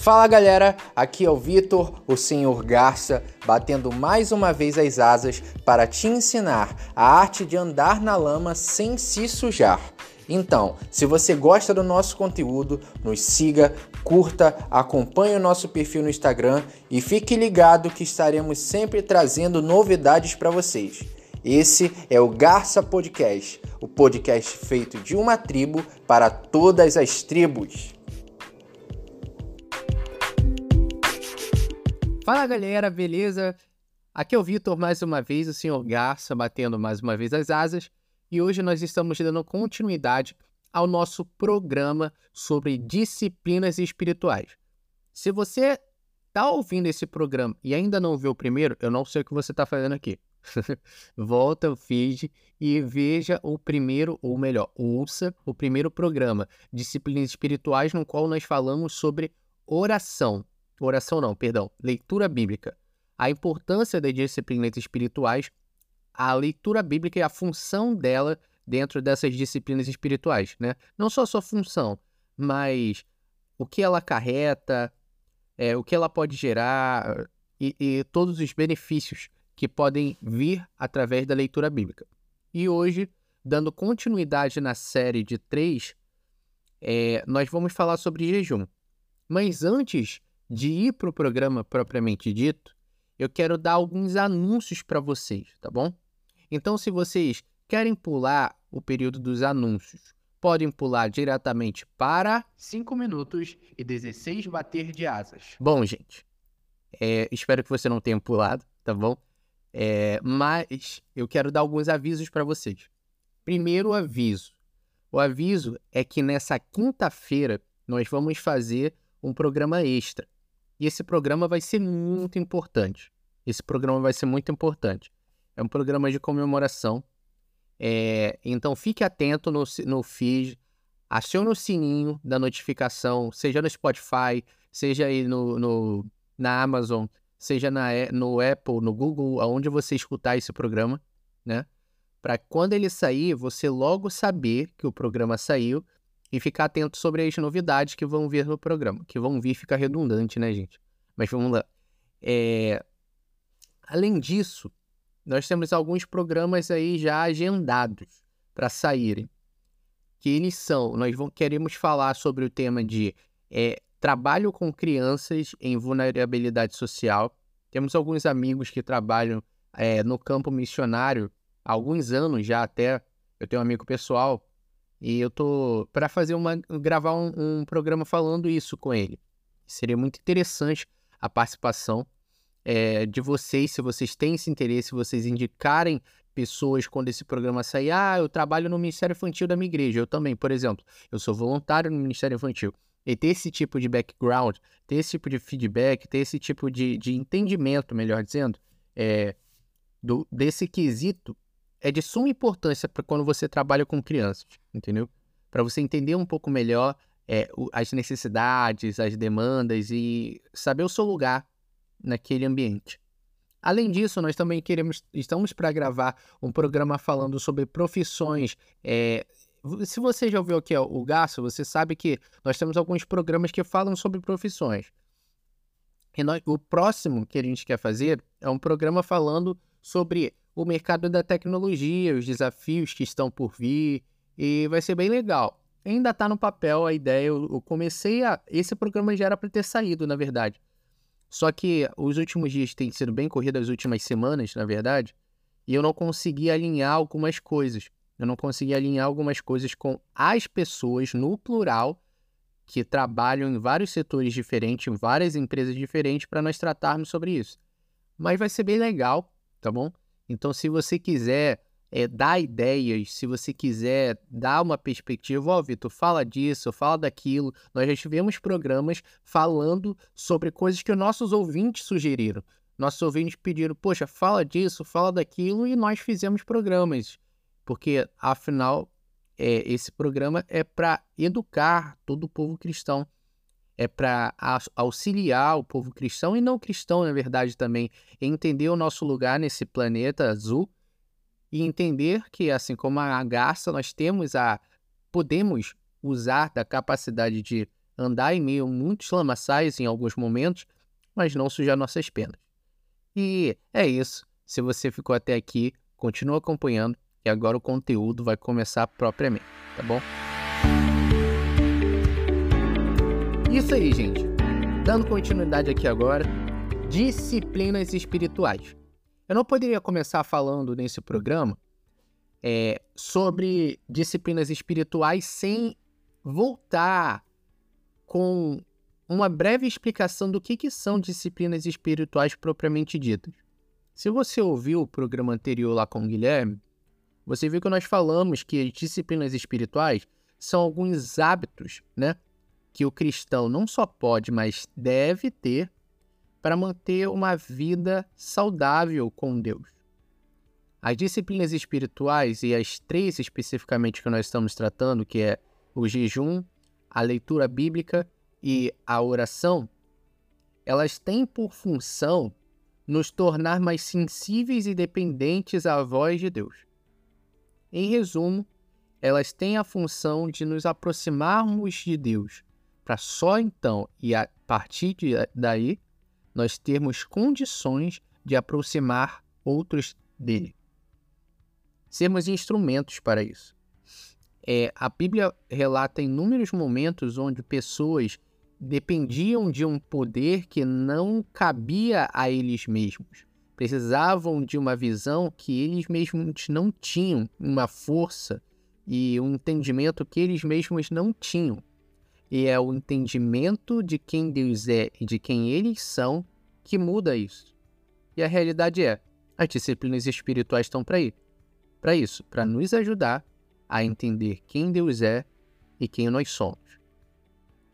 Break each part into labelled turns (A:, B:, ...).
A: Fala galera, aqui é o Vitor, o Senhor Garça, batendo mais uma vez as asas para te ensinar a arte de andar na lama sem se sujar. Então, se você gosta do nosso conteúdo, nos siga, curta, acompanhe o nosso perfil no Instagram e fique ligado que estaremos sempre trazendo novidades para vocês. Esse é o Garça Podcast, o podcast feito de uma tribo para todas as tribos.
B: Fala galera, beleza? Aqui é o Vitor mais uma vez, o senhor Garça batendo mais uma vez as asas, e hoje nós estamos dando continuidade ao nosso programa sobre disciplinas espirituais. Se você está ouvindo esse programa e ainda não viu o primeiro, eu não sei o que você está fazendo aqui. Volta o feed e veja o primeiro, ou melhor, ouça o primeiro programa, Disciplinas Espirituais, no qual nós falamos sobre oração oração não, perdão, leitura bíblica. A importância das disciplinas espirituais, a leitura bíblica e a função dela dentro dessas disciplinas espirituais, né? Não só a sua função, mas o que ela acarreta, é, o que ela pode gerar e, e todos os benefícios que podem vir através da leitura bíblica. E hoje, dando continuidade na série de três, é, nós vamos falar sobre jejum. Mas antes de ir para o programa propriamente dito, eu quero dar alguns anúncios para vocês, tá bom? Então, se vocês querem pular o período dos anúncios, podem pular diretamente para 5 minutos e 16 bater de asas. Bom, gente, é, espero que você não tenha pulado, tá bom? É, mas eu quero dar alguns avisos para vocês. Primeiro aviso: o aviso é que nessa quinta-feira nós vamos fazer um programa extra. E esse programa vai ser muito importante. Esse programa vai ser muito importante. É um programa de comemoração. É, então fique atento no, no feed, acione o sininho da notificação, seja no Spotify, seja aí no, no na Amazon, seja na, no Apple, no Google, aonde você escutar esse programa, né? Para quando ele sair, você logo saber que o programa saiu e ficar atento sobre as novidades que vão vir no programa. Que vão vir fica redundante, né, gente? Mas vamos lá. É... Além disso, nós temos alguns programas aí já agendados para saírem. Que eles são, nós vamos, queremos falar sobre o tema de é, trabalho com crianças em vulnerabilidade social. Temos alguns amigos que trabalham é, no campo missionário há alguns anos já até. Eu tenho um amigo pessoal e eu tô para fazer uma gravar um, um, programa falando isso com ele. Seria muito interessante a participação é, de vocês, se vocês têm esse interesse, vocês indicarem pessoas quando esse programa sair. Ah, eu trabalho no Ministério Infantil da minha igreja. Eu também, por exemplo, eu sou voluntário no Ministério Infantil. E ter esse tipo de background, ter esse tipo de feedback, ter esse tipo de, de entendimento, melhor dizendo, é, do, desse quesito é de suma importância para quando você trabalha com crianças, entendeu? Para você entender um pouco melhor é, as necessidades, as demandas e saber o seu lugar naquele ambiente. Além disso, nós também queremos, estamos para gravar um programa falando sobre profissões. É, se você já ouviu aqui o Gasto, você sabe que nós temos alguns programas que falam sobre profissões. E nós, o próximo que a gente quer fazer é um programa falando sobre o mercado da tecnologia, os desafios que estão por vir, e vai ser bem legal. Ainda está no papel a ideia, eu, comecei a. Esse programa já era para ter saído, na verdade. Só que os últimos dias têm sido bem corridos, as últimas semanas, na verdade, e eu não consegui alinhar algumas coisas. Eu não consegui alinhar algumas coisas com as pessoas, no plural, que trabalham em vários setores diferentes, em várias empresas diferentes, para nós tratarmos sobre isso. Mas vai ser bem legal, tá bom? Então, se você quiser é, dar ideias, se você quiser dar uma perspectiva, ó, oh, Vitor, fala disso, fala daquilo. Nós já tivemos programas falando sobre coisas que nossos ouvintes sugeriram. Nossos ouvintes pediram, poxa, fala disso, fala daquilo, e nós fizemos programas. Porque, afinal, é, esse programa é para educar todo o povo cristão é para auxiliar o povo cristão e não cristão, na verdade, também, entender o nosso lugar nesse planeta azul e entender que, assim como a garça, nós temos a. podemos usar da capacidade de andar em meio a muitos lamaçais em alguns momentos, mas não sujar nossas penas. E é isso. Se você ficou até aqui, continua acompanhando e agora o conteúdo vai começar propriamente, tá bom? Isso aí, gente. Dando continuidade aqui agora, disciplinas espirituais. Eu não poderia começar falando nesse programa é, sobre disciplinas espirituais sem voltar com uma breve explicação do que, que são disciplinas espirituais propriamente ditas. Se você ouviu o programa anterior lá com o Guilherme, você viu que nós falamos que as disciplinas espirituais são alguns hábitos, né, que o cristão não só pode, mas deve ter para manter uma vida saudável com Deus. As disciplinas espirituais e as três especificamente que nós estamos tratando, que é o jejum, a leitura bíblica e a oração, elas têm por função nos tornar mais sensíveis e dependentes à voz de Deus. Em resumo, elas têm a função de nos aproximarmos de Deus, para só então e a partir de daí nós termos condições de aproximar outros dele. Sermos instrumentos para isso. É, a Bíblia relata inúmeros momentos onde pessoas dependiam de um poder que não cabia a eles mesmos. Precisavam de uma visão que eles mesmos não tinham, uma força e um entendimento que eles mesmos não tinham. E é o entendimento de quem Deus é e de quem eles são que muda isso. E a realidade é, as disciplinas espirituais estão para ir. Para isso, para nos ajudar a entender quem Deus é e quem nós somos.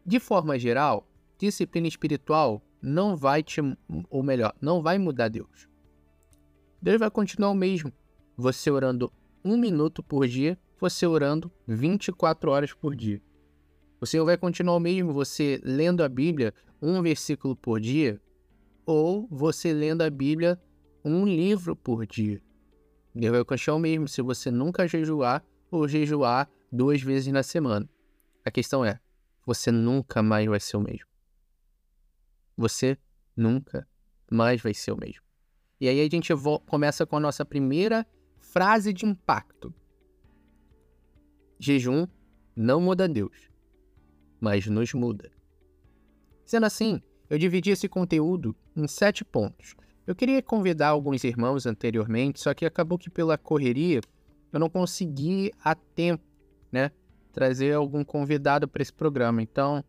B: De forma geral, disciplina espiritual não vai te, ou melhor, não vai mudar Deus. Deus vai continuar o mesmo. Você orando um minuto por dia, você orando 24 horas por dia. Senhor vai continuar o mesmo, você lendo a Bíblia um versículo por dia, ou você lendo a Bíblia um livro por dia. Deus vai continuar o mesmo se você nunca jejuar ou jejuar duas vezes na semana. A questão é, você nunca mais vai ser o mesmo. Você nunca mais vai ser o mesmo. E aí a gente começa com a nossa primeira frase de impacto. Jejum não muda Deus, mas nos muda. Sendo assim, eu dividi esse conteúdo em sete pontos. Eu queria convidar alguns irmãos anteriormente, só que acabou que pela correria eu não consegui a tempo, né, trazer algum convidado para esse programa. Então,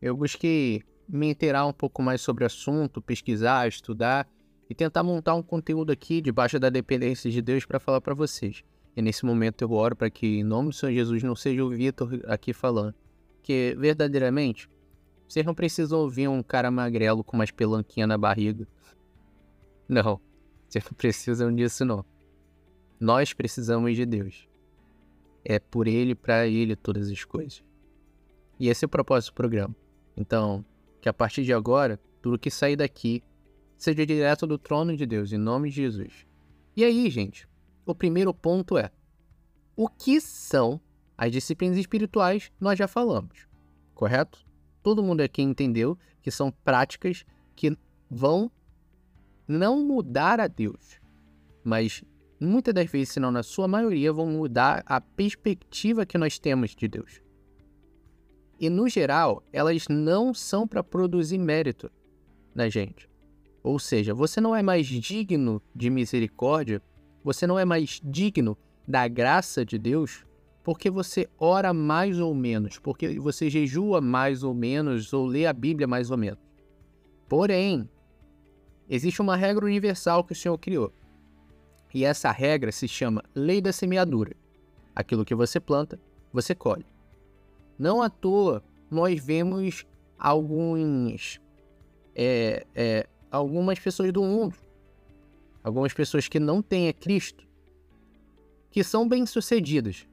B: eu busquei me inteirar um pouco mais sobre o assunto, pesquisar, estudar e tentar montar um conteúdo aqui debaixo da dependência de Deus para falar para vocês. E nesse momento eu oro para que, em nome do Senhor Jesus, não seja o Vitor aqui falando, que verdadeiramente vocês não precisam ouvir um cara magrelo com umas pelanquinhas na barriga. Não, vocês não precisam disso não. Nós precisamos de Deus. É por Ele, para Ele todas as coisas. E esse é o propósito do programa. Então, que a partir de agora, tudo que sair daqui seja direto do trono de Deus, em nome de Jesus. E aí, gente, o primeiro ponto é: o que são as disciplinas espirituais? Nós já falamos, correto? Todo mundo aqui entendeu que são práticas que vão não mudar a Deus, mas muitas das vezes, se não na sua maioria, vão mudar a perspectiva que nós temos de Deus. E no geral, elas não são para produzir mérito na gente. Ou seja, você não é mais digno de misericórdia, você não é mais digno da graça de Deus porque você ora mais ou menos, porque você jejua mais ou menos ou lê a Bíblia mais ou menos. Porém, existe uma regra universal que o Senhor criou. E essa regra se chama lei da semeadura. Aquilo que você planta, você colhe. Não à toa nós vemos alguns, é, é, algumas pessoas do mundo, algumas pessoas que não têm a Cristo, que são bem-sucedidas.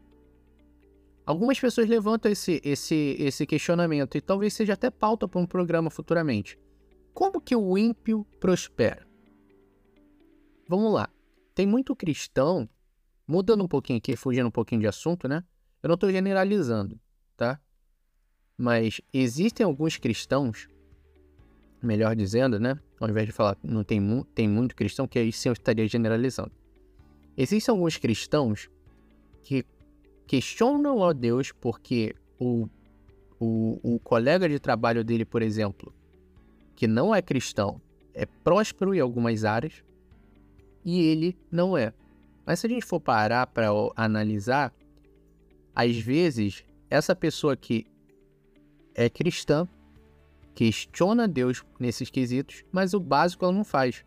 B: Algumas pessoas levantam esse, esse, esse questionamento e talvez seja até pauta para um programa futuramente. Como que o ímpio prospera? Vamos lá. Tem muito cristão, mudando um pouquinho aqui, fugindo um pouquinho de assunto, né? Eu não estou generalizando, tá? Mas existem alguns cristãos, melhor dizendo, né? Ao invés de falar não tem, mu tem muito cristão, que aí sim eu estaria generalizando. Existem alguns cristãos que questionam a Deus porque o, o, o colega de trabalho dele, por exemplo, que não é cristão, é próspero em algumas áreas e ele não é. Mas se a gente for parar para analisar, às vezes essa pessoa que é cristã questiona Deus nesses quesitos, mas o básico ela não faz.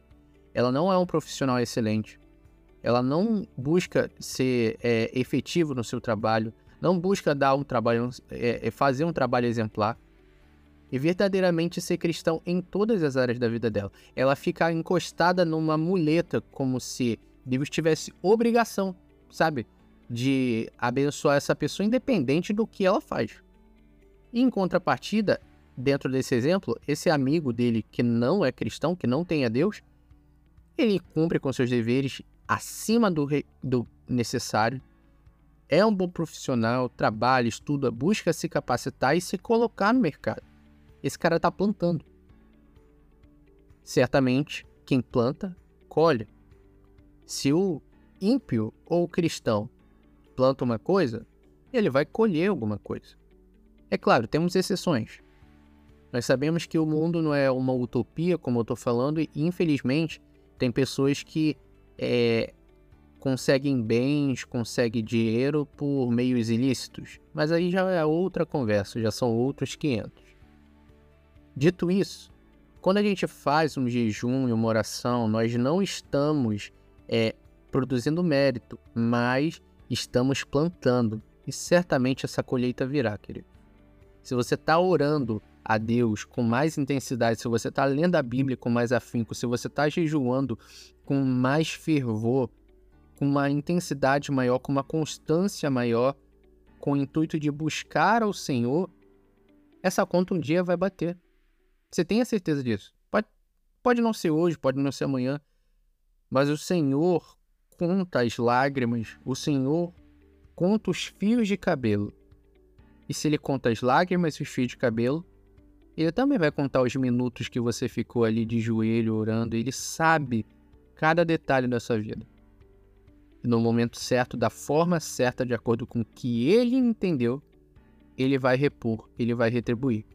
B: Ela não é um profissional excelente. Ela não busca ser é, efetivo no seu trabalho, não busca dar um trabalho, é, é, fazer um trabalho exemplar e verdadeiramente ser cristão em todas as áreas da vida dela. Ela fica encostada numa muleta como se Deus tivesse obrigação, sabe, de abençoar essa pessoa independente do que ela faz. Em contrapartida, dentro desse exemplo, esse amigo dele que não é cristão, que não tem a Deus, ele cumpre com seus deveres acima do, do necessário, é um bom profissional, trabalha, estuda, busca se capacitar e se colocar no mercado. Esse cara está plantando. Certamente, quem planta, colhe. Se o ímpio ou o cristão planta uma coisa, ele vai colher alguma coisa. É claro, temos exceções. Nós sabemos que o mundo não é uma utopia, como eu estou falando, e infelizmente tem pessoas que é, conseguem bens, conseguem dinheiro por meios ilícitos. Mas aí já é outra conversa, já são outros 500. Dito isso, quando a gente faz um jejum e uma oração, nós não estamos é, produzindo mérito, mas estamos plantando. E certamente essa colheita virá, querido. Se você está orando a Deus com mais intensidade, se você está lendo a Bíblia com mais afinco, se você está jejuando com mais fervor, com uma intensidade maior, com uma constância maior, com o intuito de buscar ao Senhor, essa conta um dia vai bater. Você tem a certeza disso. Pode, pode não ser hoje, pode não ser amanhã, mas o Senhor conta as lágrimas, o Senhor conta os fios de cabelo. E se ele conta as lágrimas e os fios de cabelo, ele também vai contar os minutos que você ficou ali de joelho orando. Ele sabe cada detalhe da sua vida. E no momento certo, da forma certa, de acordo com o que ele entendeu, ele vai repor, ele vai retribuir.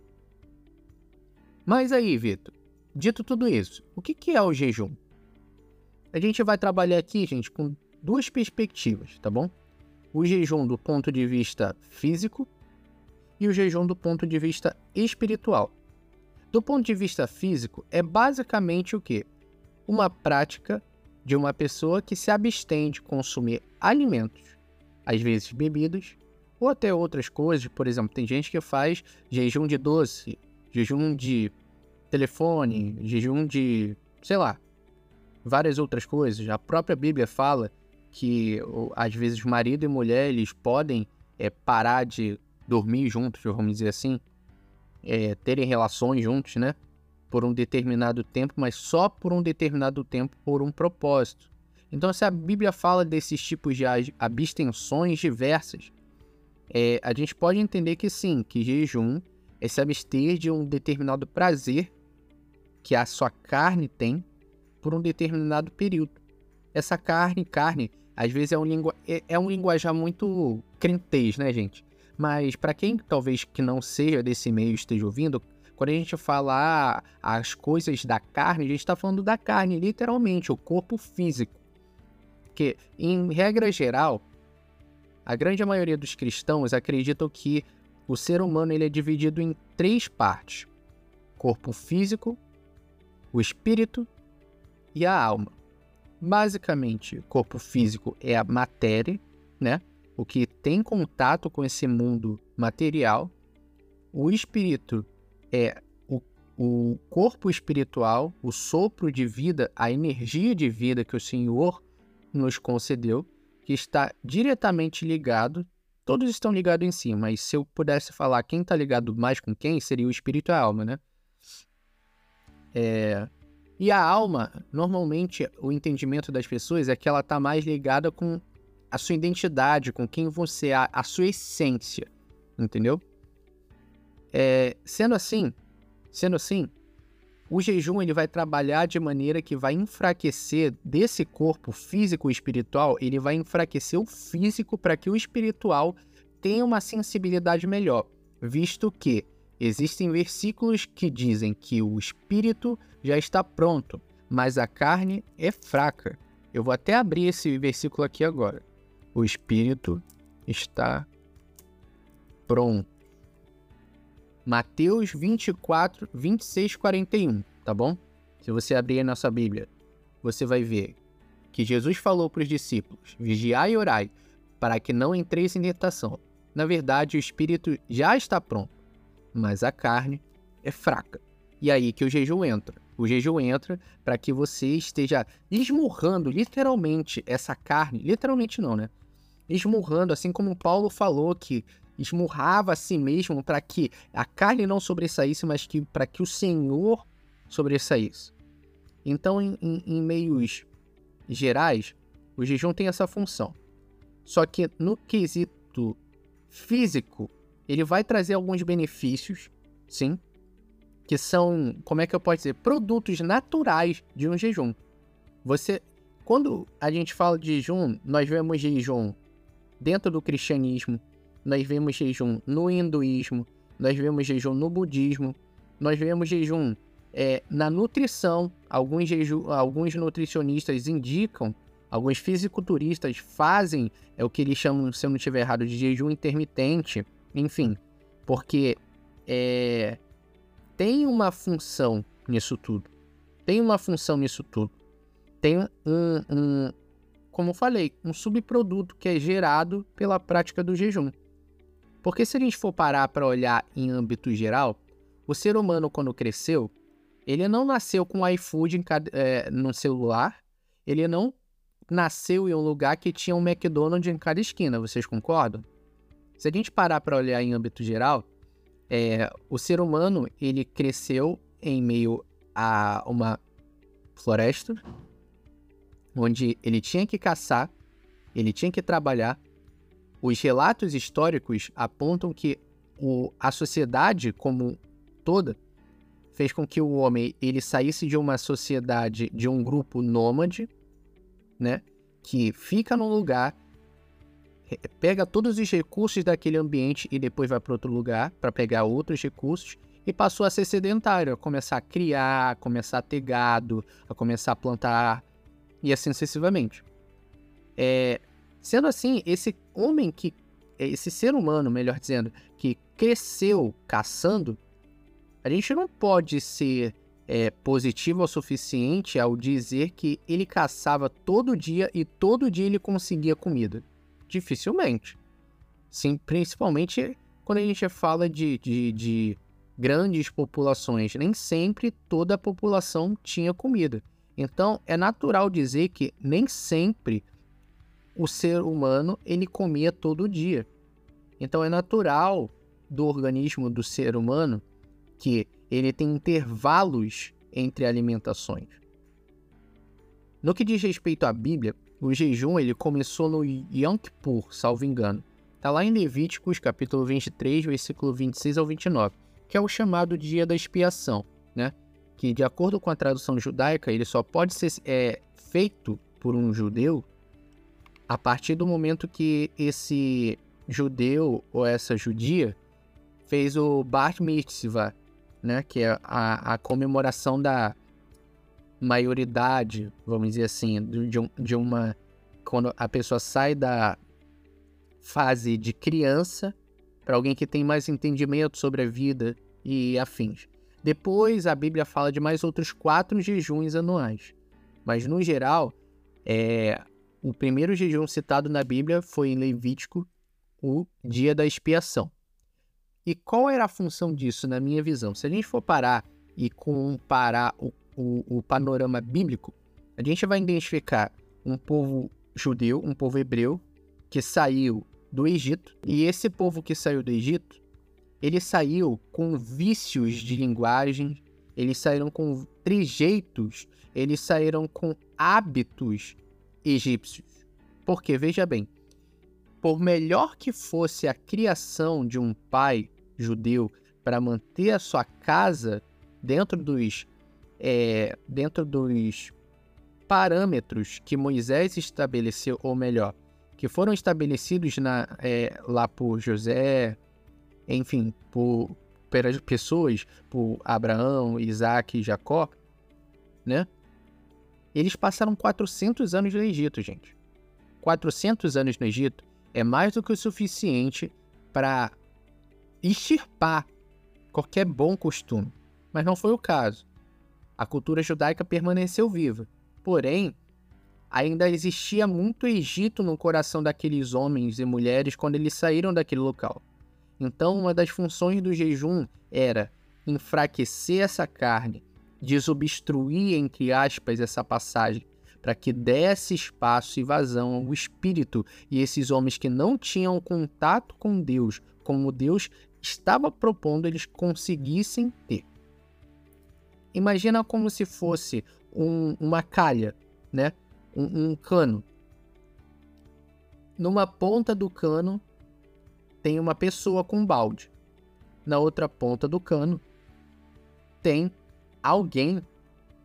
B: Mas aí, Vitor, dito tudo isso, o que é o jejum? A gente vai trabalhar aqui, gente, com duas perspectivas, tá bom? O jejum do ponto de vista físico e o jejum do ponto de vista espiritual. Do ponto de vista físico, é basicamente o que? Uma prática de uma pessoa que se abstém de consumir alimentos, às vezes bebidas, ou até outras coisas. Por exemplo, tem gente que faz jejum de doce, jejum de telefone, jejum de, sei lá, várias outras coisas. A própria Bíblia fala que às vezes marido e mulher eles podem é, parar de dormir juntos, vamos dizer assim, é, terem relações juntos, né? Por um determinado tempo, mas só por um determinado tempo, por um propósito. Então, se a Bíblia fala desses tipos de abstenções diversas, é, a gente pode entender que sim, que jejum é se abster de um determinado prazer que a sua carne tem por um determinado período. Essa carne, carne, às vezes é um, lingu... é, é um linguajar muito crentez, né, gente? Mas para quem talvez que não seja desse meio esteja ouvindo, quando a gente fala ah, as coisas da carne, a gente está falando da carne, literalmente, o corpo físico. Que, em regra geral, a grande maioria dos cristãos acreditam que o ser humano ele é dividido em três partes: corpo físico, o espírito e a alma. Basicamente, corpo físico é a matéria, né? O que tem contato com esse mundo material. O espírito é o, o corpo espiritual, o sopro de vida, a energia de vida que o Senhor nos concedeu, que está diretamente ligado Todos estão ligados em si, mas se eu pudesse falar quem está ligado mais com quem, seria o espírito e a alma, né? É... E a alma, normalmente, o entendimento das pessoas é que ela está mais ligada com a sua identidade, com quem você é, a sua essência, entendeu? É, sendo assim, sendo assim, o jejum ele vai trabalhar de maneira que vai enfraquecer desse corpo físico e espiritual, ele vai enfraquecer o físico para que o espiritual tenha uma sensibilidade melhor, visto que existem versículos que dizem que o espírito já está pronto, mas a carne é fraca. Eu vou até abrir esse versículo aqui agora. O espírito está pronto. Mateus 24, 26, 41, tá bom? Se você abrir a nossa Bíblia, você vai ver que Jesus falou para os discípulos: Vigiai e orai, para que não entreis em tentação. Na verdade, o espírito já está pronto, mas a carne é fraca. E aí que o jejum entra. O jejum entra para que você esteja esmurrando literalmente essa carne, literalmente não, né? Esmurrando, assim como Paulo falou que esmurrava a si mesmo para que a carne não sobressaísse, mas que para que o Senhor sobressaísse. Então, em, em, em meios gerais, o jejum tem essa função. Só que no quesito físico, ele vai trazer alguns benefícios, sim, que são, como é que eu posso dizer, produtos naturais de um jejum. Você, quando a gente fala de jejum, nós vemos jejum dentro do cristianismo, nós vemos jejum no hinduísmo, nós vemos jejum no budismo, nós vemos jejum é, na nutrição. Alguns, jeju, alguns nutricionistas indicam, alguns fisiculturistas fazem é o que eles chamam, se eu não estiver errado, de jejum intermitente, enfim, porque é, tem uma função nisso tudo. Tem uma função nisso tudo. Tem um, um como eu falei, um subproduto que é gerado pela prática do jejum. Porque se a gente for parar para olhar em âmbito geral, o ser humano, quando cresceu, ele não nasceu com iFood é, no celular, ele não nasceu em um lugar que tinha um McDonald's em cada esquina, vocês concordam? Se a gente parar para olhar em âmbito geral, é, o ser humano ele cresceu em meio a uma floresta, onde ele tinha que caçar, ele tinha que trabalhar, os relatos históricos apontam que o, a sociedade como toda fez com que o homem ele saísse de uma sociedade, de um grupo nômade, né, que fica num lugar, pega todos os recursos daquele ambiente e depois vai para outro lugar para pegar outros recursos e passou a ser sedentário, a começar a criar, a começar a ter gado, a começar a plantar e assim sucessivamente. É, Sendo assim, esse homem que. Esse ser humano, melhor dizendo, que cresceu caçando, a gente não pode ser é, positivo o suficiente ao dizer que ele caçava todo dia e todo dia ele conseguia comida. Dificilmente. Sim, principalmente quando a gente fala de, de, de grandes populações. Nem sempre toda a população tinha comida. Então, é natural dizer que nem sempre o ser humano ele comia todo dia. Então é natural do organismo do ser humano que ele tem intervalos entre alimentações. No que diz respeito à Bíblia, o jejum ele começou no Yom Kippur, salvo engano. Está lá em Levíticos, capítulo 23, versículo 26 ao 29, que é o chamado dia da expiação, né? Que, de acordo com a tradução judaica, ele só pode ser é, feito por um judeu a partir do momento que esse judeu ou essa judia fez o Bar Mitzvah, né, que é a, a comemoração da maioridade, vamos dizer assim, de, um, de uma quando a pessoa sai da fase de criança para alguém que tem mais entendimento sobre a vida e afins. Depois a Bíblia fala de mais outros quatro jejuns anuais, mas no geral é, o primeiro jejum citado na Bíblia foi em Levítico, o dia da expiação. E qual era a função disso, na minha visão? Se a gente for parar e comparar o, o, o panorama bíblico, a gente vai identificar um povo judeu, um povo hebreu, que saiu do Egito. E esse povo que saiu do Egito, ele saiu com vícios de linguagem, eles saíram com trejeitos, eles saíram com hábitos egípcios. Porque, veja bem, por melhor que fosse a criação de um pai judeu para manter a sua casa dentro dos é, dentro dos parâmetros que Moisés estabeleceu, ou melhor, que foram estabelecidos na, é, lá por José, enfim, por, por pessoas, por Abraão, Isaac e Jacó, né? Eles passaram 400 anos no Egito, gente. 400 anos no Egito é mais do que o suficiente para extirpar qualquer bom costume. Mas não foi o caso. A cultura judaica permaneceu viva. Porém, ainda existia muito Egito no coração daqueles homens e mulheres quando eles saíram daquele local. Então, uma das funções do jejum era enfraquecer essa carne, desobstruir, entre aspas, essa passagem, para que desse espaço e vazão ao espírito e esses homens que não tinham contato com Deus, como Deus estava propondo, eles conseguissem ter. Imagina como se fosse um, uma calha, né? Um, um cano. Numa ponta do cano tem uma pessoa com um balde. Na outra ponta do cano tem alguém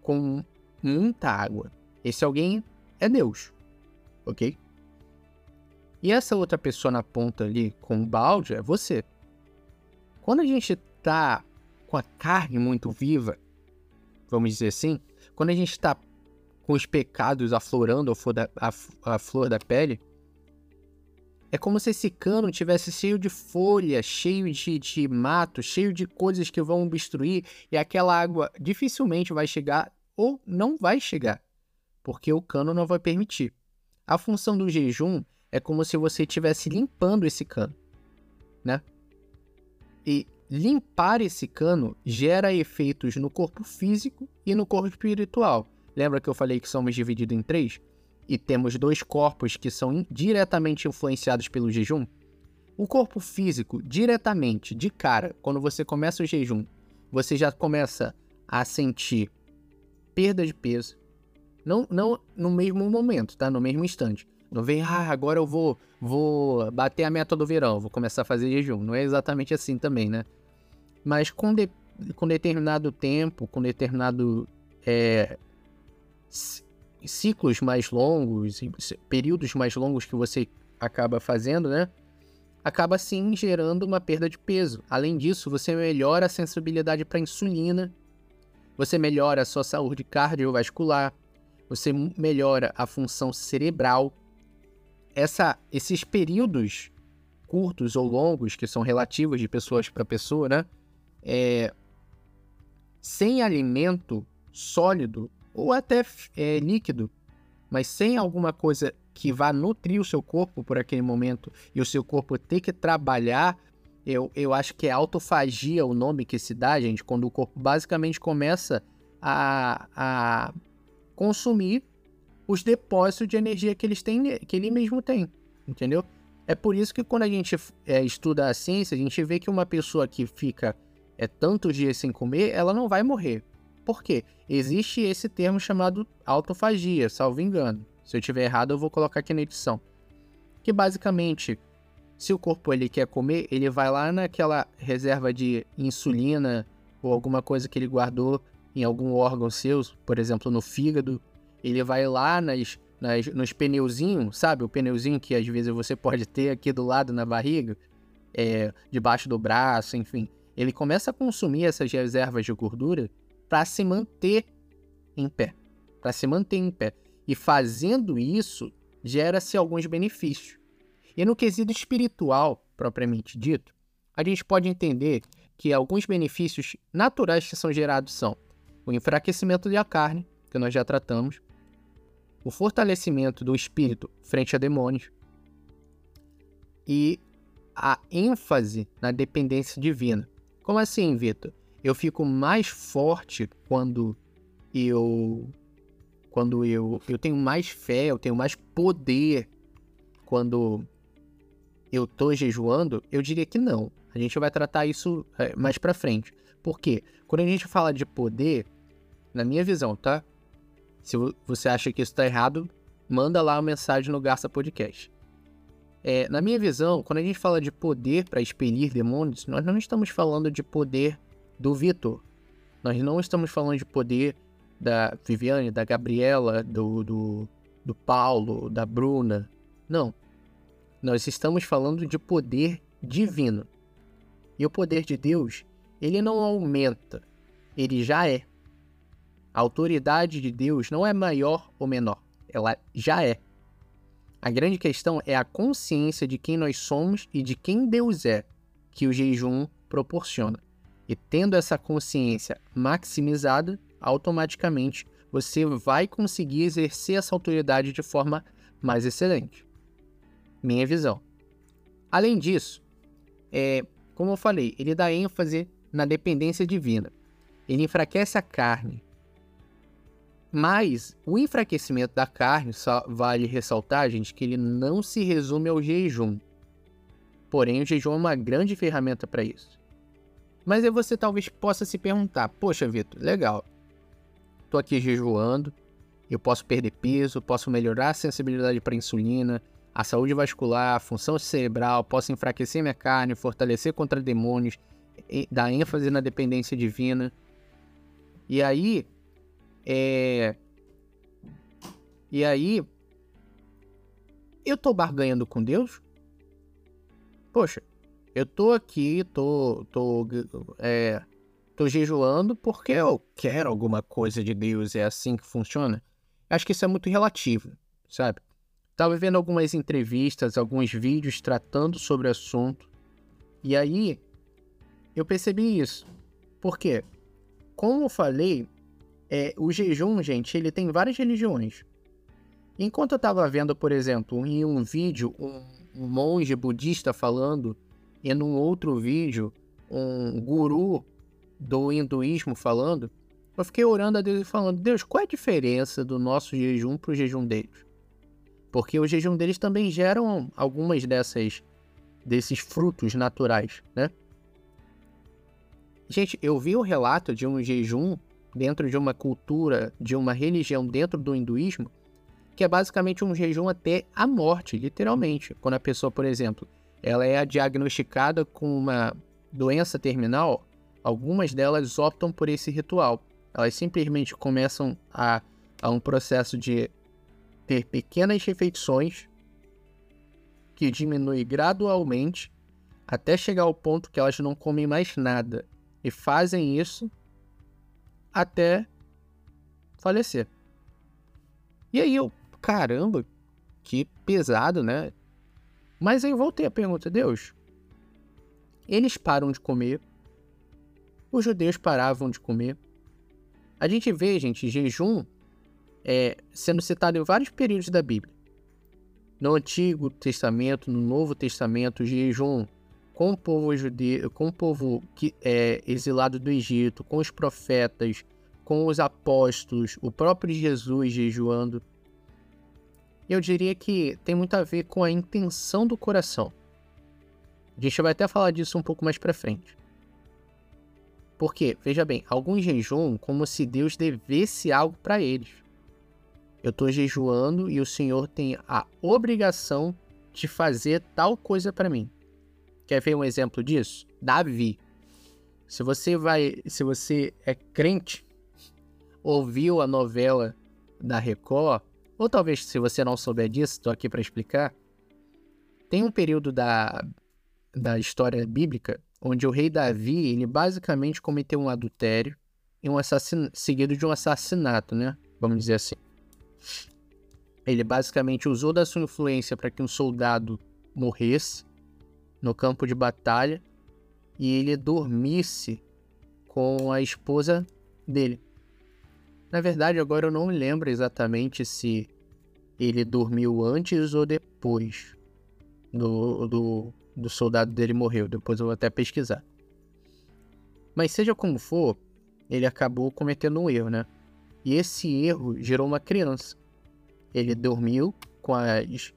B: com muita água. Esse alguém é Deus, ok? E essa outra pessoa na ponta ali com o balde é você. Quando a gente tá com a carne muito viva, vamos dizer assim, quando a gente está com os pecados aflorando a flor da, a, a flor da pele, é como se esse cano tivesse cheio de folha, cheio de, de mato, cheio de coisas que vão obstruir e aquela água dificilmente vai chegar ou não vai chegar, porque o cano não vai permitir. A função do jejum é como se você estivesse limpando esse cano, né? E limpar esse cano gera efeitos no corpo físico e no corpo espiritual. Lembra que eu falei que somos divididos em três? E temos dois corpos que são diretamente influenciados pelo jejum? O corpo físico, diretamente, de cara, quando você começa o jejum, você já começa a sentir perda de peso. Não, não no mesmo momento, tá? No mesmo instante. Não vem, ah, agora eu vou, vou bater a meta do verão, vou começar a fazer jejum. Não é exatamente assim também, né? Mas com, de, com determinado tempo, com determinado é, ciclos mais longos, períodos mais longos que você acaba fazendo, né? Acaba sim gerando uma perda de peso. Além disso, você melhora a sensibilidade para insulina, você melhora a sua saúde cardiovascular, você melhora a função cerebral. Essa, esses períodos curtos ou longos, que são relativos de pessoas para pessoa, né? é, sem alimento sólido ou até é, líquido, mas sem alguma coisa que vá nutrir o seu corpo por aquele momento e o seu corpo ter que trabalhar, eu, eu acho que é autofagia o nome que se dá, gente, quando o corpo basicamente começa a, a consumir os depósitos de energia que, eles têm, que ele mesmo tem, entendeu? É por isso que quando a gente é, estuda a ciência, a gente vê que uma pessoa que fica é tantos dias sem comer, ela não vai morrer. Por quê? Existe esse termo chamado autofagia, salvo engano. Se eu tiver errado, eu vou colocar aqui na edição. Que basicamente, se o corpo ele quer comer, ele vai lá naquela reserva de insulina ou alguma coisa que ele guardou em algum órgão seu, por exemplo, no fígado. Ele vai lá nas, nas, nos pneuzinhos, sabe? O pneuzinho que às vezes você pode ter aqui do lado na barriga, é, debaixo do braço, enfim ele começa a consumir essas reservas de gordura para se manter em pé, para se manter em pé. E fazendo isso, gera-se alguns benefícios. E no quesito espiritual, propriamente dito, a gente pode entender que alguns benefícios naturais que são gerados são o enfraquecimento da carne, que nós já tratamos, o fortalecimento do espírito frente a demônios e a ênfase na dependência divina. Como assim, Vitor? Eu fico mais forte quando eu quando eu eu tenho mais fé, eu tenho mais poder quando eu tô jejuando? Eu diria que não. A gente vai tratar isso é, mais para frente. Por quê? Quando a gente fala de poder, na minha visão, tá? Se você acha que isso tá errado, manda lá uma mensagem no Garça Podcast. É, na minha visão, quando a gente fala de poder para expelir demônios, nós não estamos falando de poder do Vitor. Nós não estamos falando de poder da Viviane, da Gabriela, do, do, do Paulo, da Bruna. Não. Nós estamos falando de poder divino. E o poder de Deus, ele não aumenta, ele já é. A autoridade de Deus não é maior ou menor, ela já é. A grande questão é a consciência de quem nós somos e de quem Deus é, que o jejum proporciona. E tendo essa consciência maximizada, automaticamente você vai conseguir exercer essa autoridade de forma mais excelente. Minha visão. Além disso, é, como eu falei, ele dá ênfase na dependência divina. Ele enfraquece a carne. Mas o enfraquecimento da carne, só vale ressaltar, gente, que ele não se resume ao jejum. Porém, o jejum é uma grande ferramenta para isso. Mas aí você talvez possa se perguntar: Poxa, Vitor, legal. Tô aqui jejuando, eu posso perder peso, posso melhorar a sensibilidade para insulina, a saúde vascular, a função cerebral, posso enfraquecer minha carne, fortalecer contra demônios, dar ênfase na dependência divina. E aí, é. E aí, eu tô barganhando com Deus? Poxa, eu tô aqui, tô, tô, é, tô jejuando porque eu quero alguma coisa de Deus, é assim que funciona. Acho que isso é muito relativo, sabe? Tava vendo algumas entrevistas, alguns vídeos tratando sobre o assunto, e aí eu percebi isso. Por quê? Como eu falei, é, o jejum, gente, ele tem várias religiões. Enquanto eu estava vendo, por exemplo, em um vídeo, um monge budista falando e num outro vídeo um guru do hinduísmo falando, eu fiquei orando a Deus e falando: Deus, qual é a diferença do nosso jejum para o jejum deles? Porque o jejum deles também geram algumas dessas desses frutos naturais, né? Gente, eu vi o relato de um jejum dentro de uma cultura, de uma religião dentro do hinduísmo, que é basicamente um jejum até a morte, literalmente. Quando a pessoa, por exemplo, ela é diagnosticada com uma doença terminal, algumas delas optam por esse ritual. Elas simplesmente começam a, a um processo de ter pequenas refeições que diminui gradualmente até chegar ao ponto que elas não comem mais nada e fazem isso até falecer. E aí eu, caramba, que pesado, né? Mas aí eu voltei a pergunta, Deus, eles param de comer, os judeus paravam de comer. A gente vê, gente, jejum é, sendo citado em vários períodos da Bíblia. No Antigo Testamento, no Novo Testamento, jejum com o povo judeu, com o povo que é exilado do Egito, com os profetas, com os apóstolos, o próprio Jesus jejuando eu diria que tem muito a ver com a intenção do coração. A gente vai até falar disso um pouco mais para frente. Porque, veja bem, alguns jejum como se Deus devesse algo para eles. Eu estou jejuando e o Senhor tem a obrigação de fazer tal coisa para mim. Quer ver um exemplo disso? Davi. Se você vai, se você é crente, ouviu a novela da Record, ou talvez se você não souber disso, estou aqui para explicar. Tem um período da, da história bíblica onde o rei Davi, ele basicamente cometeu um adultério e um seguido de um assassinato, né? Vamos dizer assim. Ele basicamente usou da sua influência para que um soldado morresse no campo de batalha e ele dormisse com a esposa dele. Na verdade, agora eu não lembro exatamente se ele dormiu antes ou depois do, do, do soldado dele morreu. Depois eu vou até pesquisar. Mas seja como for, ele acabou cometendo um erro, né? E esse erro gerou uma criança. Ele dormiu com, as,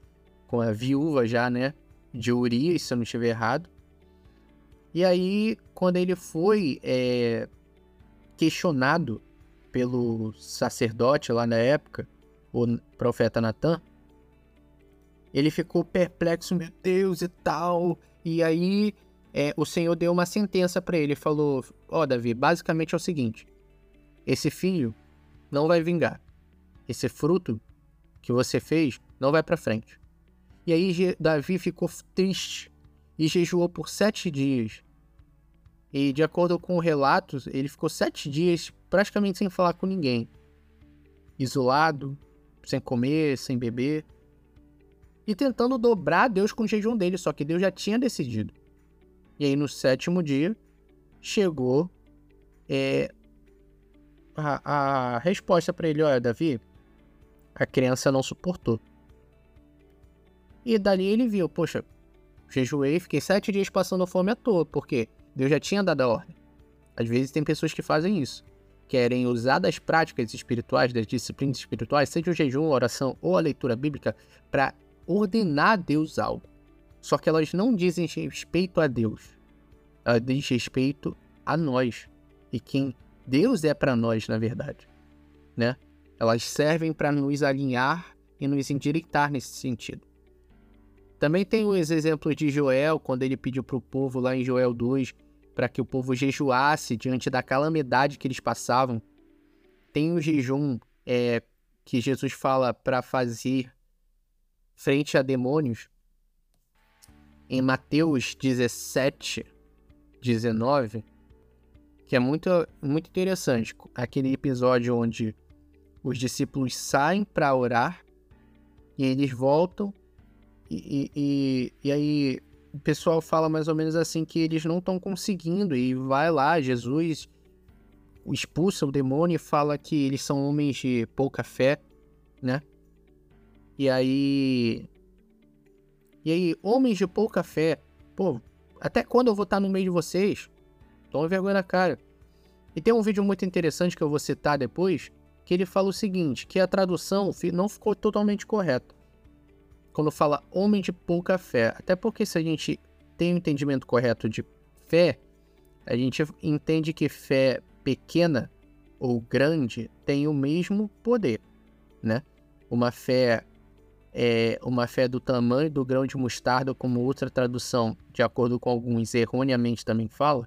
B: com a viúva já, né? De Urias, se eu não estiver errado. E aí, quando ele foi é, questionado pelo sacerdote lá na época, o profeta Natan, ele ficou perplexo, meu Deus e tal. E aí é, o Senhor deu uma sentença para ele, falou: Ó, oh, Davi, basicamente é o seguinte: esse filho não vai vingar. Esse fruto que você fez não vai para frente. E aí Davi ficou triste e jejuou por sete dias. E de acordo com relatos, ele ficou sete dias praticamente sem falar com ninguém. Isolado, sem comer, sem beber. E tentando dobrar Deus com o jejum dele, só que Deus já tinha decidido. E aí no sétimo dia, chegou é, a, a resposta para ele: Olha, Davi, a criança não suportou. E dali ele viu: Poxa, jejuei, fiquei sete dias passando fome à toa, porque Deus já tinha dado a ordem. Às vezes tem pessoas que fazem isso. Querem usar das práticas espirituais, das disciplinas espirituais, seja o jejum, a oração ou a leitura bíblica, para ordenar a Deus algo. Só que elas não dizem respeito a Deus. Elas dizem respeito a nós. E quem Deus é para nós, na verdade. Né? Elas servem para nos alinhar e nos endireitar nesse sentido. Também tem os exemplos de Joel, quando ele pediu para o povo lá em Joel 2 para que o povo jejuasse diante da calamidade que eles passavam. Tem o jejum é, que Jesus fala para fazer frente a demônios. Em Mateus 17, 19, que é muito, muito interessante. Aquele episódio onde os discípulos saem para orar e eles voltam e, e, e, aí o pessoal fala mais ou menos assim que eles não estão conseguindo e vai lá, Jesus expulsa o demônio e fala que eles são homens de pouca fé, né? E aí e aí, homens de pouca fé, pô, até quando eu vou estar no meio de vocês? Toma vergonha na cara. E tem um vídeo muito interessante que eu vou citar depois, que ele fala o seguinte, que a tradução não ficou totalmente correta. Quando fala homem de pouca fé, até porque se a gente tem o um entendimento correto de fé, a gente entende que fé pequena ou grande tem o mesmo poder, né? Uma fé é uma fé do tamanho do grão de mostarda, como outra tradução, de acordo com alguns erroneamente também fala,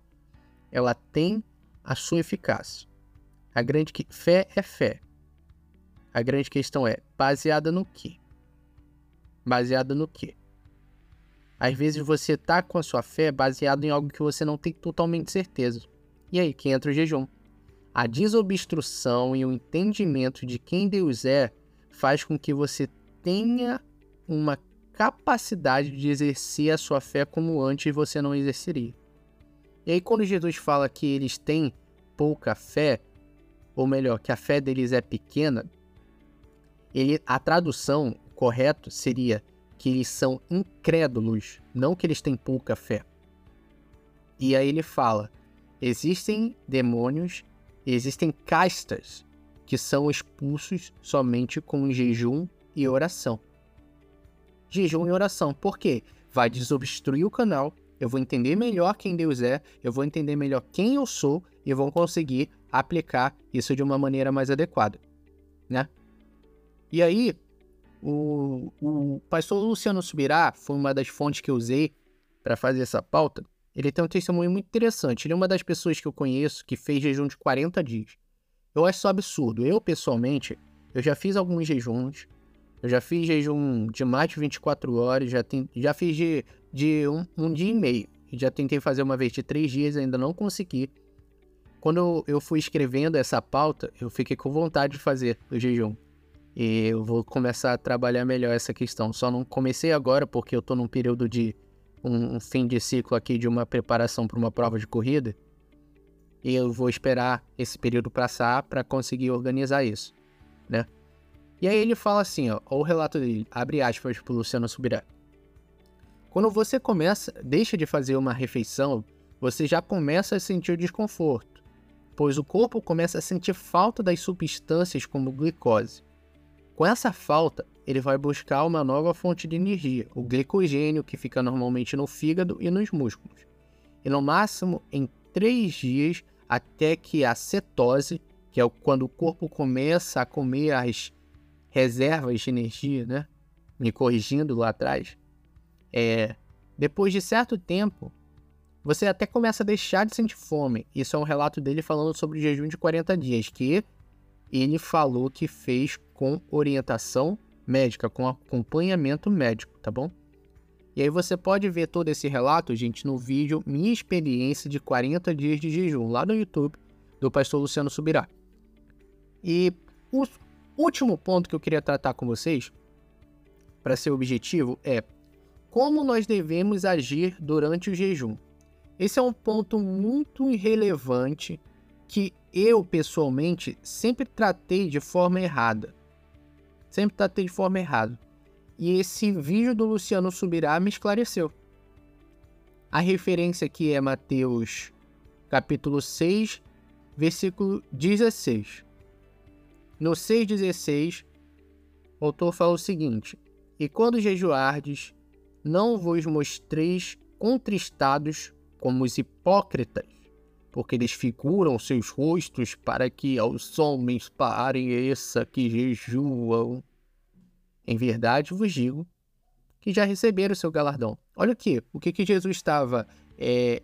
B: ela tem a sua eficácia. A grande que... fé é fé. A grande questão é baseada no quê? Baseada no quê? Às vezes você tá com a sua fé baseado em algo que você não tem totalmente certeza. E aí que entra o jejum. A desobstrução e o entendimento de quem Deus é faz com que você tenha uma capacidade de exercer a sua fé como antes você não exerceria. E aí, quando Jesus fala que eles têm pouca fé, ou melhor, que a fé deles é pequena, ele, a tradução correta seria que eles são incrédulos, não que eles têm pouca fé. E aí ele fala: existem demônios, existem castas que são expulsos somente com jejum e oração. Jejum e oração. Por quê? Vai desobstruir o canal, eu vou entender melhor quem Deus é, eu vou entender melhor quem eu sou e vou conseguir aplicar isso de uma maneira mais adequada, né? E aí, o, o pastor Luciano Subirá foi uma das fontes que eu usei para fazer essa pauta. Ele tem um testemunho muito interessante. Ele é uma das pessoas que eu conheço que fez jejum de 40 dias. Eu acho isso absurdo. Eu, pessoalmente, eu já fiz alguns jejuns, eu já fiz jejum de mais de 24 horas, já, tem, já fiz de, de um, um dia e meio. Já tentei fazer uma vez de três dias, ainda não consegui. Quando eu fui escrevendo essa pauta, eu fiquei com vontade de fazer o jejum. E eu vou começar a trabalhar melhor essa questão. Só não comecei agora porque eu tô num período de um, um fim de ciclo aqui de uma preparação para uma prova de corrida. E eu vou esperar esse período passar para conseguir organizar isso, né? E aí ele fala assim, ó, o relato dele, abre aspas pro Luciano Subirá. Quando você começa, deixa de fazer uma refeição, você já começa a sentir desconforto, pois o corpo começa a sentir falta das substâncias como glicose. Com essa falta, ele vai buscar uma nova fonte de energia, o glicogênio, que fica normalmente no fígado e nos músculos. E no máximo em três dias, até que a cetose, que é quando o corpo começa a comer as reservas de energia, né? me corrigindo lá atrás, é, depois de certo tempo, você até começa a deixar de sentir fome. Isso é um relato dele falando sobre o jejum de 40 dias, que ele falou que fez com orientação médica, com acompanhamento médico, tá bom? E aí você pode ver todo esse relato, gente, no vídeo Minha Experiência de 40 Dias de Jejum, lá no YouTube, do pastor Luciano Subirá. E o último ponto que eu queria tratar com vocês, para ser objetivo, é como nós devemos agir durante o jejum. Esse é um ponto muito irrelevante que eu, pessoalmente, sempre tratei de forma errada. Sempre tratei de forma errada. E esse vídeo do Luciano Subirá me esclareceu. A referência aqui é Mateus capítulo 6, versículo 16. No 6,16, o autor fala o seguinte: E quando jejuardes, não vos mostreis contristados como os hipócritas, porque desfiguram seus rostos para que aos homens pareça que jejuam. Em verdade vos digo que já receberam seu galardão. Olha aqui, o que, que Jesus estava é,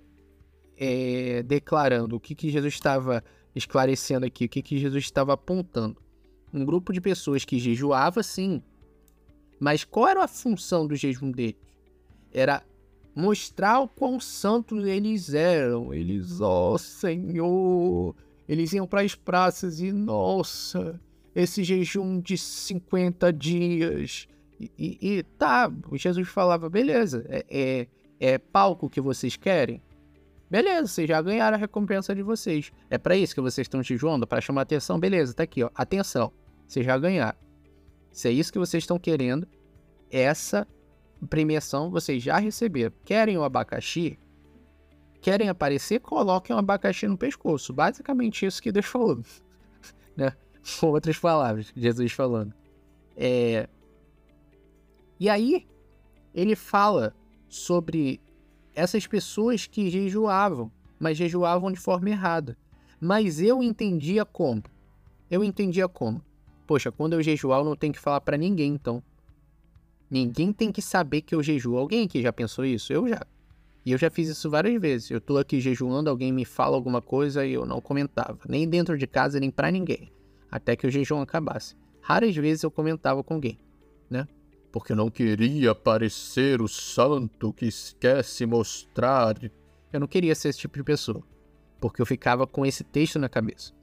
B: é, declarando, o que, que Jesus estava esclarecendo aqui, o que, que Jesus estava apontando. Um grupo de pessoas que jejuava, sim, mas qual era a função do jejum deles? Era mostrar o quão santos eles eram. Eles, ó oh, Senhor, eles iam para as praças e, nossa, esse jejum de 50 dias. E, e, e tá, Jesus falava, beleza, é, é, é palco que vocês querem? Beleza, vocês já ganharam a recompensa de vocês. É para isso que vocês estão jejuando, para chamar atenção? Beleza, tá aqui, ó. Atenção, vocês já ganharam. Se é isso que vocês estão querendo, essa premiação vocês já receberam. Querem o abacaxi? Querem aparecer? Coloquem o abacaxi no pescoço. Basicamente isso que Deus falou. né? Com outras palavras, Jesus falando. É... E aí, ele fala sobre essas pessoas que jejuavam, mas jejuavam de forma errada. Mas eu entendia como. Eu entendia como. Poxa, quando eu jejuar, eu não tenho que falar para ninguém, então. Ninguém tem que saber que eu jejuo. Alguém aqui já pensou isso? Eu já. E eu já fiz isso várias vezes. Eu tô aqui jejuando, alguém me fala alguma coisa e eu não comentava. Nem dentro de casa, nem para ninguém. Até que o jejum acabasse. Raras vezes eu comentava com alguém, né? Porque eu não queria parecer o santo que esquece mostrar. Eu não queria ser esse tipo de pessoa. Porque eu ficava com esse texto na cabeça.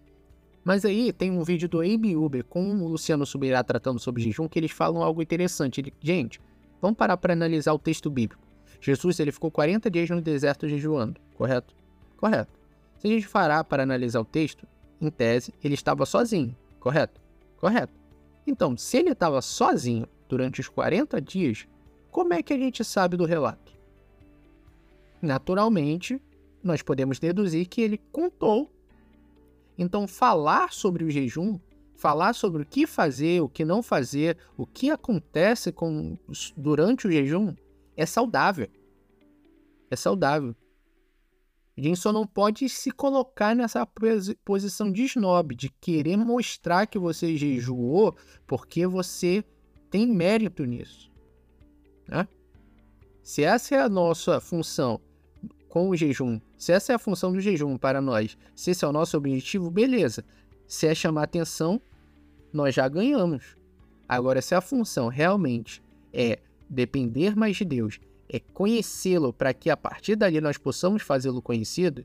B: Mas aí tem um vídeo do Abe Uber com o Luciano Subirá tratando sobre jejum que eles falam algo interessante. Ele, gente, vamos parar para analisar o texto bíblico. Jesus ele ficou 40 dias no deserto jejuando, correto? Correto. Se a gente parar para analisar o texto, em tese, ele estava sozinho, correto? Correto. Então, se ele estava sozinho durante os 40 dias, como é que a gente sabe do relato? Naturalmente, nós podemos deduzir que ele contou então, falar sobre o jejum, falar sobre o que fazer, o que não fazer, o que acontece com, durante o jejum, é saudável. É saudável. A gente só não pode se colocar nessa posição de snob, de querer mostrar que você jejuou porque você tem mérito nisso. Né? Se essa é a nossa função com o jejum. Se essa é a função do jejum para nós, se esse é o nosso objetivo, beleza. Se é chamar atenção, nós já ganhamos. Agora, se a função realmente é depender mais de Deus, é conhecê-lo para que a partir dali nós possamos fazê-lo conhecido,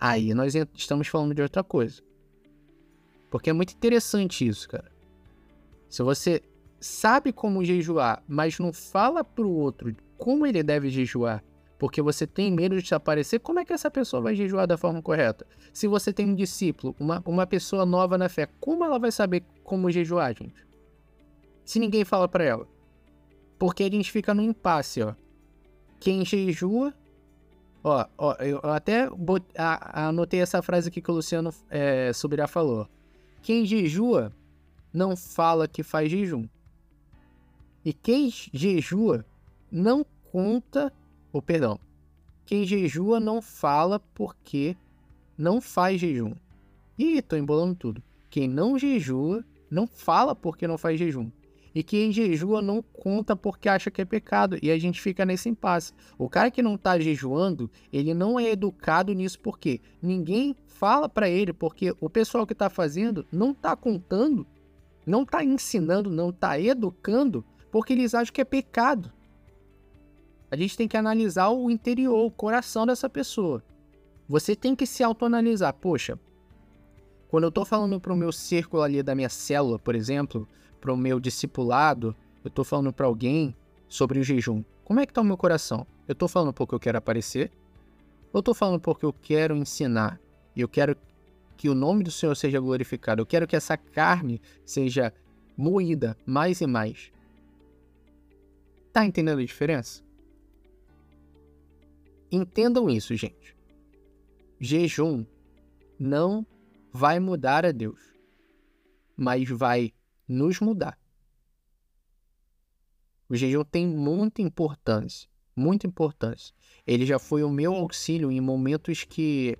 B: aí nós estamos falando de outra coisa. Porque é muito interessante isso, cara. Se você sabe como jejuar, mas não fala para o outro como ele deve jejuar, porque você tem medo de desaparecer, como é que essa pessoa vai jejuar da forma correta? Se você tem um discípulo, uma, uma pessoa nova na fé, como ela vai saber como jejuar, gente? Se ninguém fala para ela. Porque a gente fica no impasse, ó. Quem jejua. Ó, ó eu até bot, anotei essa frase aqui que o Luciano é, Subirá falou. Quem jejua não fala que faz jejum. E quem jejua não conta ou perdão, quem jejua não fala porque não faz jejum. Ih, tô embolando tudo. Quem não jejua não fala porque não faz jejum. E quem jejua não conta porque acha que é pecado. E a gente fica nesse impasse. O cara que não está jejuando, ele não é educado nisso porque ninguém fala para ele, porque o pessoal que está fazendo não está contando, não está ensinando, não está educando, porque eles acham que é pecado. A gente tem que analisar o interior, o coração dessa pessoa. Você tem que se autoanalisar. Poxa, quando eu estou falando para o meu círculo ali da minha célula, por exemplo, para o meu discipulado, eu estou falando para alguém sobre o jejum. Como é que está o meu coração? Eu estou falando porque eu quero aparecer? Ou estou falando porque eu quero ensinar? E eu quero que o nome do Senhor seja glorificado. Eu quero que essa carne seja moída mais e mais. Tá entendendo a diferença? Entendam isso, gente. Jejum não vai mudar a Deus, mas vai nos mudar. O jejum tem muita importância, muita importância. Ele já foi o meu auxílio em momentos que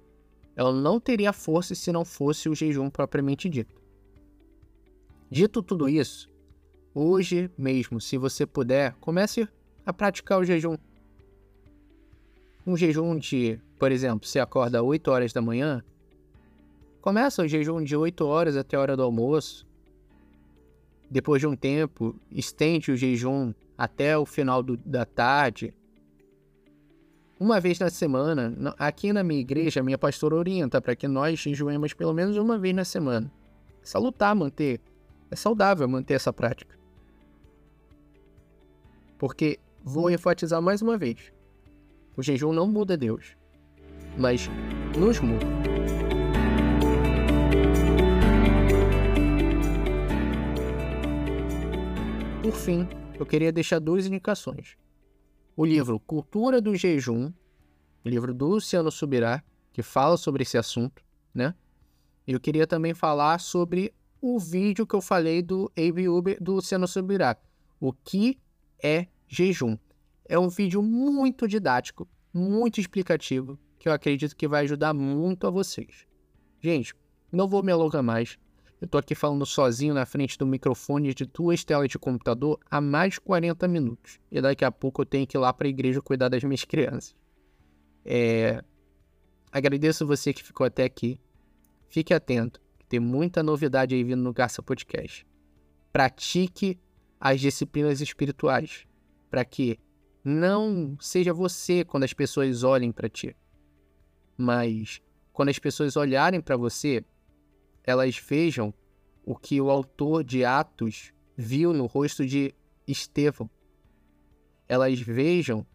B: eu não teria força se não fosse o jejum propriamente dito. Dito tudo isso, hoje mesmo, se você puder, comece a praticar o jejum. Um jejum de, por exemplo, você acorda 8 horas da manhã, começa o jejum de 8 horas até a hora do almoço. Depois de um tempo, estende o jejum até o final do, da tarde. Uma vez na semana, aqui na minha igreja, a minha pastora orienta para que nós jejuemos pelo menos uma vez na semana. É salutar manter. É saudável manter essa prática. Porque, vou enfatizar mais uma vez, o jejum não muda Deus, mas nos muda. Por fim, eu queria deixar duas indicações. O livro Cultura do Jejum, livro do Luciano Subirá, que fala sobre esse assunto, né? Eu queria também falar sobre o vídeo que eu falei do Abe Uber do Luciano Subirá. O que é jejum? É um vídeo muito didático, muito explicativo, que eu acredito que vai ajudar muito a vocês. Gente, não vou me alongar mais. Eu tô aqui falando sozinho na frente do microfone de duas telas de computador há mais de 40 minutos. E daqui a pouco eu tenho que ir lá para a igreja cuidar das minhas crianças. É... Agradeço você que ficou até aqui. Fique atento, tem muita novidade aí vindo no Garça Podcast. Pratique as disciplinas espirituais para que não seja você quando as pessoas olhem para ti, mas quando as pessoas olharem para você, elas vejam o que o autor de Atos viu no rosto de Estevão. Elas vejam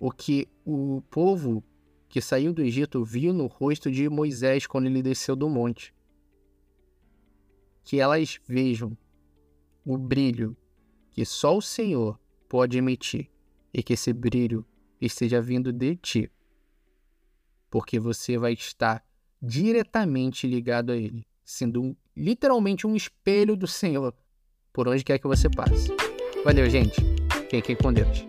B: o que o povo que saiu do Egito viu no rosto de Moisés quando ele desceu do monte. Que elas vejam o brilho que só o Senhor pode emitir e que esse brilho esteja vindo de ti, porque você vai estar diretamente ligado a Ele, sendo um, literalmente um espelho do Senhor por onde quer que você passe. Valeu, gente. Fiquem com Deus.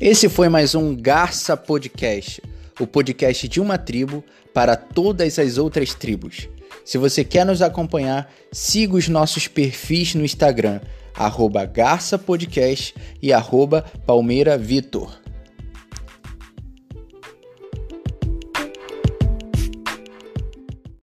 A: Esse foi mais um Garça Podcast, o podcast de uma tribo para todas as outras tribos. Se você quer nos acompanhar, siga os nossos perfis no Instagram arroba Garça Podcast e arroba Palmeira Vitor.